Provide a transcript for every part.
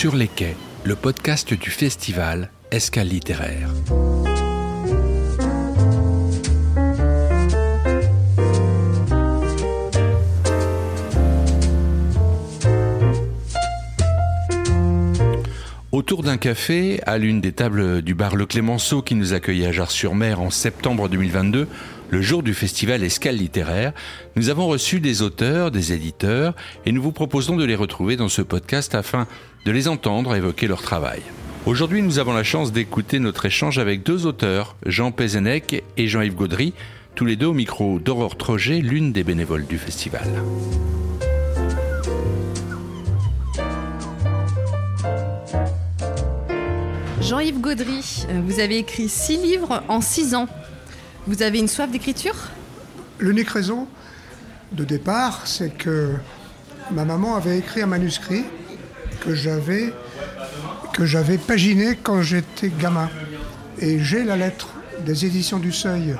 Sur les quais, le podcast du festival Escale littéraire. Autour d'un café, à l'une des tables du bar Le Clémenceau qui nous accueillait à Jars-sur-Mer en septembre 2022, le jour du festival Escale littéraire, nous avons reçu des auteurs, des éditeurs, et nous vous proposons de les retrouver dans ce podcast afin de les entendre évoquer leur travail. Aujourd'hui, nous avons la chance d'écouter notre échange avec deux auteurs, Jean Pézenec et Jean-Yves Gaudry, tous les deux au micro d'Aurore Troget, l'une des bénévoles du festival. Jean-Yves Gaudry, euh, vous avez écrit six livres en six ans. Vous avez une soif d'écriture? L'unique raison de départ, c'est que ma maman avait écrit un manuscrit que j'avais que j'avais paginé quand j'étais gamin. Et j'ai la lettre des éditions du Seuil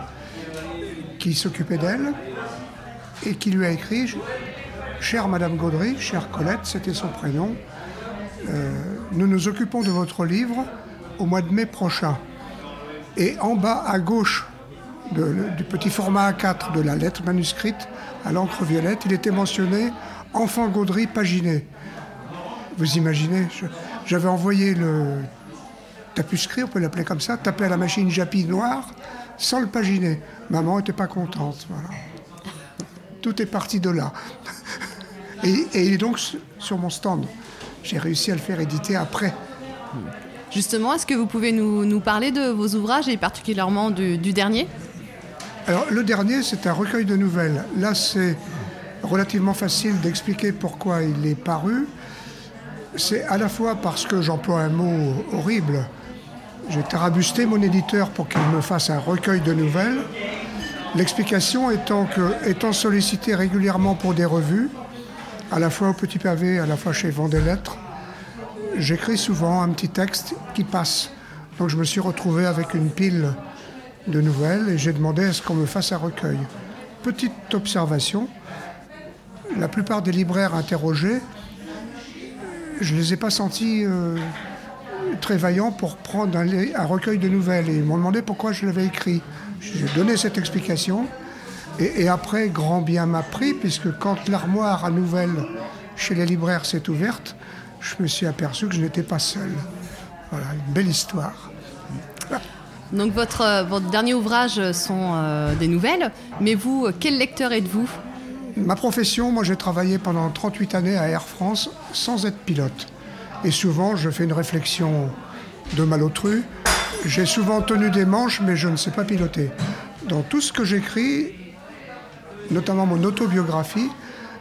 qui s'occupait d'elle et qui lui a écrit Chère Madame Gaudry, chère Colette, c'était son prénom, euh, nous nous occupons de votre livre au mois de mai prochain. Et en bas à gauche du petit format A4 de la lettre manuscrite à l'encre violette, il était mentionné Enfant Gaudry paginé. Vous imaginez, j'avais envoyé le tapuscrit, on peut l'appeler comme ça, tapé à la machine Japi noire, sans le paginer. Maman n'était pas contente. Voilà. Tout est parti de là. Et, il est donc sur mon stand. J'ai réussi à le faire éditer après. Justement, est-ce que vous pouvez nous, parler de vos ouvrages et particulièrement du, dernier? Alors, le dernier, c'est un recueil de nouvelles. Là, c'est relativement facile d'expliquer pourquoi il est paru. C'est à la fois parce que j'emploie un mot horrible. J'ai tarabusté mon éditeur pour qu'il me fasse un recueil de nouvelles. L'explication étant que, étant sollicité régulièrement pour des revues, à la fois au Petit Pavé, à la fois chez Vendée Lettres, j'écris souvent un petit texte qui passe. Donc je me suis retrouvé avec une pile de nouvelles et j'ai demandé à ce qu'on me fasse un recueil. Petite observation, la plupart des libraires interrogés, je ne les ai pas sentis euh, très vaillants pour prendre un, recueil de nouvelles et ils m'ont demandé pourquoi je l'avais écrit. J'ai donné cette explication et, après, grand bien m'a pris puisque quand l'armoire à nouvelles chez les libraires s'est ouverte, je me suis aperçu que je n'étais pas seul. Voilà, une belle histoire. Donc votre, euh, votre dernier ouvrage sont euh, des nouvelles, mais vous, quel lecteur êtes-vous? Ma profession, moi j'ai travaillé pendant 38 années à Air France sans être pilote. Et souvent je fais une réflexion de malotru. J'ai souvent tenu des manches, mais je ne sais pas piloter. Dans tout ce que j'écris, notamment mon autobiographie,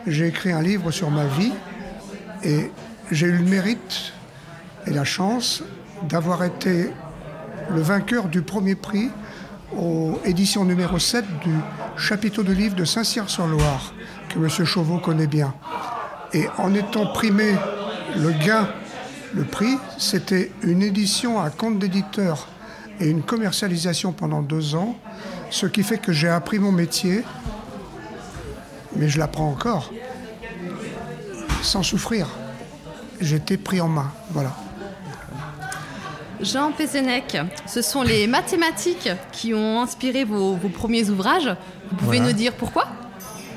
j'ai écrit un livre sur ma vie et j'ai eu le mérite et la chance d'avoir été le vainqueur du premier prix aux éditions numéro 7 du chapiteau de livre de Saint-Cyr-sur-Loire, que M. Chauveau connaît bien. Et en étant primé le gain, le prix, c'était une édition à compte d'éditeur et une commercialisation pendant deux ans, ce qui fait que j'ai appris mon métier, mais je l'apprends encore, sans souffrir j'étais pris en main. Voilà. Jean Pézenec, ce sont les mathématiques qui ont inspiré vos, premiers ouvrages. Vous pouvez nous dire pourquoi?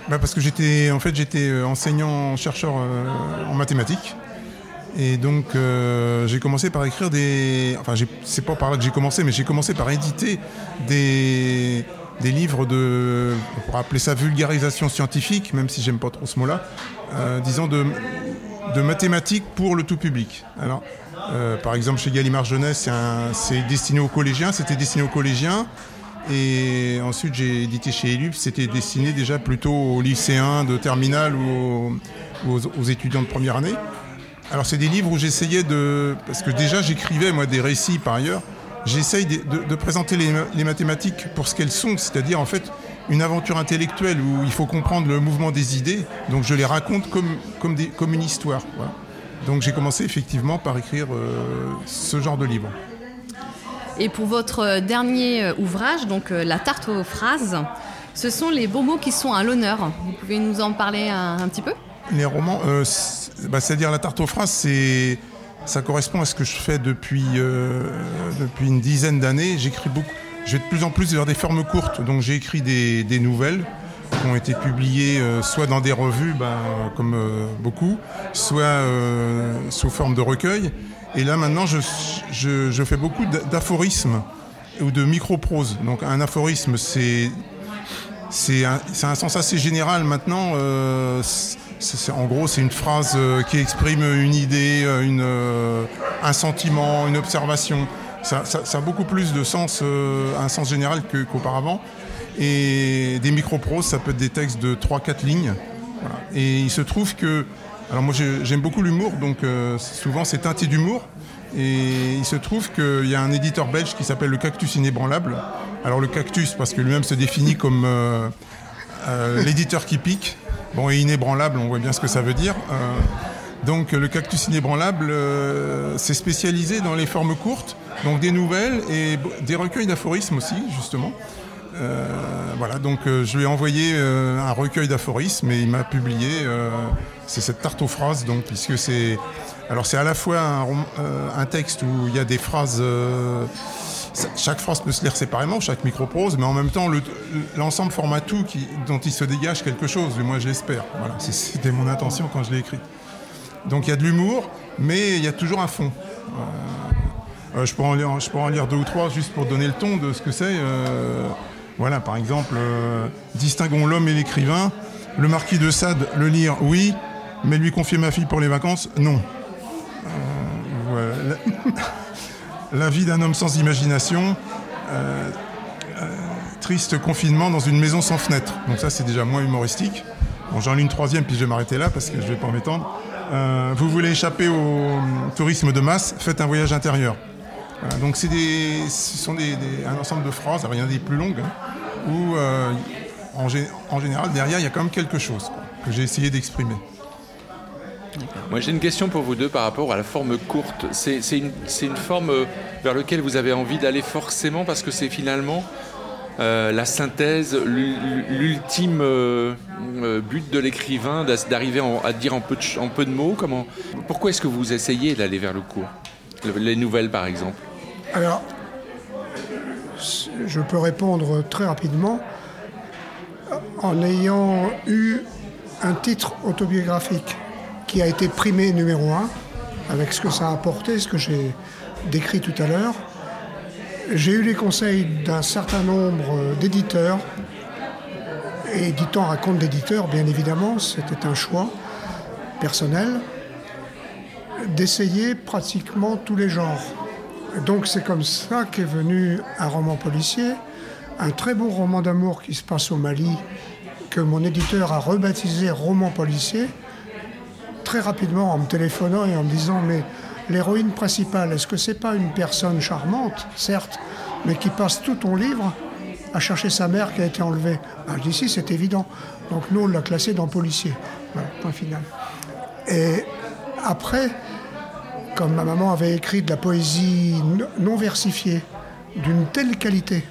Bah Parce que j'étais en fait j'étais euh, enseignant chercheur euh, en mathématiques. Et donc euh, j'ai commencé par écrire des. Enfin c'est pas par là que j'ai commencé, mais j'ai commencé par éditer des, des livres de. On pourrait appeler ça vulgarisation scientifique, même si j'aime pas trop ce mot-là. disons de de mathématiques pour le tout public. Euh, par exemple, chez Gallimard Jeunesse, c'est destiné aux collégiens, c'était destiné aux collégiens. Et ensuite, j'ai édité chez Elub, c'était destiné déjà plutôt aux lycéens de terminale ou aux, étudiants de première année. Alors, c'est des livres où j'essayais de. Parce que déjà, j'écrivais, moi, des récits par ailleurs. J'essaye de, présenter les, les mathématiques pour ce qu'elles sont, c'est-à-dire, en fait, une aventure intellectuelle où il faut comprendre le mouvement des idées. Donc je les raconte comme, comme, des, comme une histoire. Donc j'ai commencé effectivement par écrire euh, ce genre de livre. Et pour votre euh, dernier euh, ouvrage, donc La tarte aux phrases, ce sont les beaux mots qui sont à l'honneur. Vous pouvez nous en parler un, petit peu? Les romans, bah, c'est-à-dire La tarte aux phrases, c'est ça correspond à ce que je fais depuis, euh, depuis une dizaine d'années. J'écris beaucoup. Je vais de plus en plus vers des formes courtes. Donc j'ai écrit des, des, nouvelles qui ont été publiées euh, soit dans des revues, ben, comme euh, beaucoup, soit sous forme de recueil. Et là maintenant, je, je, fais beaucoup d'aphorismes ou de micro-prose. Donc un aphorisme, c'est c'est un, un, sens assez général maintenant. En gros, c'est une phrase euh, qui exprime une idée, euh, euh, un sentiment, une observation. Ça, a beaucoup plus de sens, un sens général qu'auparavant. Et des micro-proses, ça peut être des textes de 3-4 lignes. Et il se trouve que, alors moi j'aime beaucoup l'humour, donc souvent c'est teinté d'humour. Et il se trouve qu'il y a un éditeur belge qui s'appelle le Cactus Inébranlable. Alors le cactus, parce que lui-même se définit comme l'éditeur qui pique. Bon, et inébranlable, on voit bien ce que ça veut dire. Euh, donc le cactus inébranlable euh, s'est spécialisé dans les formes courtes, donc des nouvelles et des recueils d'aphorismes aussi, justement. Euh, voilà, donc je lui ai envoyé un recueil d'aphorismes et il m'a publié. c'est cette tarte aux phrases, donc puisque c'est alors c'est à la fois un, texte où il y a des phrases chaque phrase peut se lire séparément, chaque micro-prose, mais en même temps, l'ensemble le, forme un tout dont il se dégage quelque chose, du moins je l'espère. Voilà, C'était mon intention quand je l'ai écrit. Donc il y a de l'humour, mais il y a toujours un fond. Euh, euh, je, peux en lire, deux ou trois juste pour donner le ton de ce que c'est. Euh, voilà, par exemple, distinguons l'homme et l'écrivain. Le marquis de Sade, le lire, oui, mais lui confier ma fille pour les vacances, non. Voilà. La vie d'un homme sans imagination, euh, euh, triste confinement dans une maison sans fenêtre. Donc ça, c'est déjà moins humoristique. Bon, j'en lis une troisième, puis je vais m'arrêter là parce que je ne vais pas m'étendre. Euh, vous voulez échapper au tourisme de masse, faites un voyage intérieur. Donc c'est des, ce sont des, un ensemble de phrases, alors il des plus longues, hein, où en, général, derrière, il y a quand même quelque chose que j'ai essayé d'exprimer. Moi j'ai une question pour vous deux par rapport à la forme courte. C'est une, une, forme vers laquelle vous avez envie d'aller forcément parce que c'est finalement euh, la synthèse, l'ultime euh, but de l'écrivain d'arriver à dire en peu de, en peu de mots? Comment, pourquoi est-ce que vous essayez d'aller vers le court? Les nouvelles par exemple Alors, je peux répondre très rapidement en ayant eu un titre autobiographique qui a été primé numéro un, avec ce que ça a apporté, ce que j'ai décrit tout à l'heure. J'ai eu les conseils d'un certain nombre d'éditeurs, et éditant à compte d'éditeurs, bien évidemment, c'était un choix personnel, d'essayer pratiquement tous les genres. Donc c'est comme ça qu'est venu un roman policier, un très beau roman d'amour qui se passe au Mali, que mon éditeur a rebaptisé roman policier, très rapidement en me téléphonant et en me disant mais l'héroïne principale, est-ce que c'est pas une personne charmante, certes, mais qui passe tout ton livre à chercher sa mère qui a été enlevée? Ben, Je dis si, c'est évident. Donc nous, on l'a classé dans policier. Point final. Et après, comme ma maman avait écrit de la poésie non versifiée, d'une telle qualité,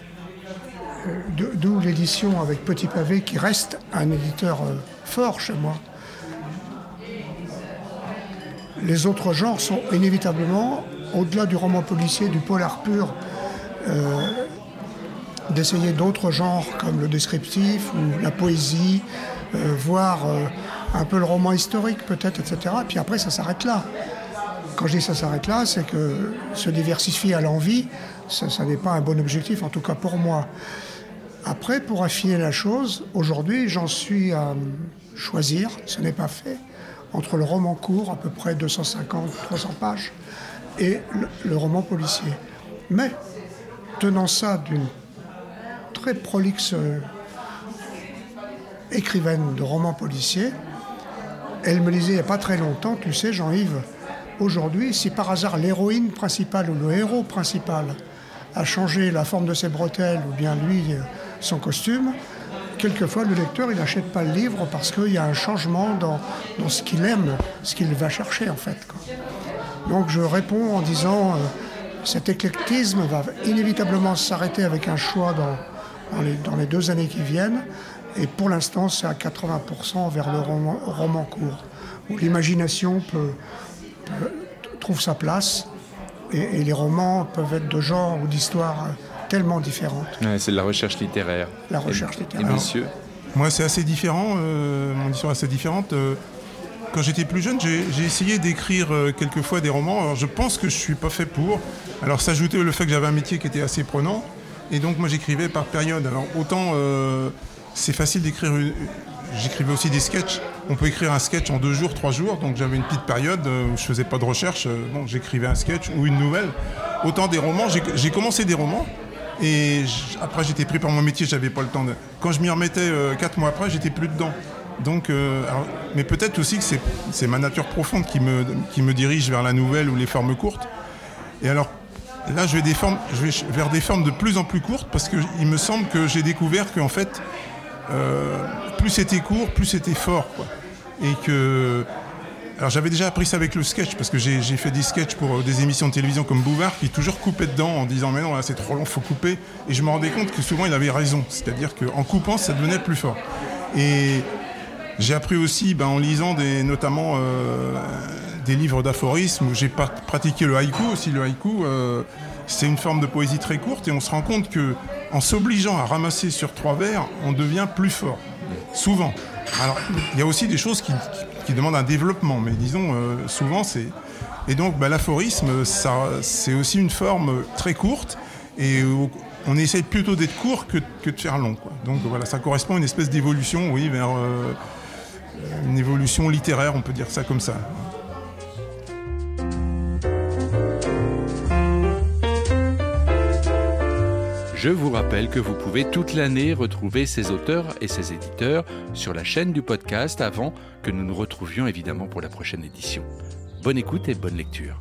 d'où l'édition avec Petit Pavé qui reste un éditeur fort chez moi, les autres genres sont inévitablement, au-delà du roman policier, du polar pur, euh, d'essayer d'autres genres comme le descriptif ou la poésie, euh, voire euh, un peu le roman historique peut-être, etc. Puis après, ça s'arrête là. Quand je dis ça s'arrête là, c'est que se diversifier à l'envie, ça, ça n'est pas un bon objectif, en tout cas pour moi. Après, pour affiner la chose, aujourd'hui, j'en suis à choisir, ce n'est pas fait entre le roman court, à peu près 250-300 pages, et le, roman policier. Mais, tenant ça d'une très prolixe euh, écrivaine de romans policiers, elle me disait il n'y a pas très longtemps, tu sais Jean-Yves, aujourd'hui, si par hasard l'héroïne principale ou le héros principal a changé la forme de ses bretelles ou bien lui son costume, quelquefois le lecteur il n'achète pas le livre parce qu'il y a un changement dans, dans ce qu'il aime, ce qu'il va chercher en fait. Donc je réponds en disant euh, cet éclectisme va inévitablement s'arrêter avec un choix dans, dans, les, dans les deux années qui viennent. Et pour l'instant, c'est à 80% vers le roman, court, où l'imagination trouve sa place. Et, les romans peuvent être de genre ou d'histoire tellement différentes. c'est de la recherche littéraire. La recherche littéraire. Et monsieur Moi, c'est assez différent. mon histoire est assez différente. Quand j'étais plus jeune, j'ai essayé d'écrire quelquefois des romans. Alors, je pense que je suis pas fait pour. Alors, s'ajouter le fait que j'avais un métier qui était assez prenant. Et donc, moi, j'écrivais par période. Alors, autant c'est facile d'écrire J'écrivais aussi des sketchs. On peut écrire un sketch en deux jours, trois jours. Donc j'avais une petite période euh, où je faisais pas de recherche. Euh, bon, j'écrivais un sketch ou une nouvelle. Autant des romans. J'ai commencé des romans. Et après, j'étais pris par mon métier, j'avais pas le temps de. Quand je m'y remettais euh, quatre mois après, j'étais plus dedans. Donc, mais peut-être aussi que c'est ma nature profonde qui me, qui me dirige vers la nouvelle ou les formes courtes. Et alors, là, je vais, vers des formes de plus en plus courtes parce qu'il me semble que j'ai découvert qu'en fait, euh, plus c'était court, plus c'était fort. Et que. Alors j'avais déjà appris ça avec le sketch, parce que j'ai fait des sketchs pour euh, des émissions de télévision comme Bouvard, qui toujours coupait dedans en disant mais non, là c'est trop long, faut couper. Et je me rendais compte que souvent il avait raison, c'est-à-dire qu'en coupant, ça devenait plus fort. Et j'ai appris aussi ben, en lisant notamment euh, des livres d'aphorismes, où j'ai pratiqué le haïku aussi. Le haïku, c'est une forme de poésie très courte, et on se rend compte que en s'obligeant à ramasser sur trois vers, on devient plus fort. Souvent. Alors, il y a aussi des choses qui, demandent un développement, mais disons, euh, souvent, c'est. Et donc, bah, l'aphorisme, c'est aussi une forme très courte, et on essaie plutôt d'être court que, de faire long. Donc, voilà, ça correspond à une espèce d'évolution, oui, vers euh, une évolution littéraire, on peut dire ça comme ça. Je vous rappelle que vous pouvez toute l'année retrouver ces auteurs et ces éditeurs sur la chaîne du podcast avant que nous nous retrouvions évidemment pour la prochaine édition. Bonne écoute et bonne lecture.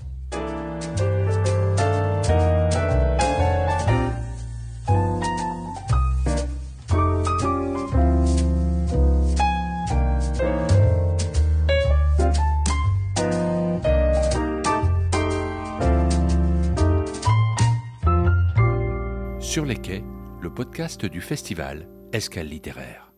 Podcast du festival Escale littéraire.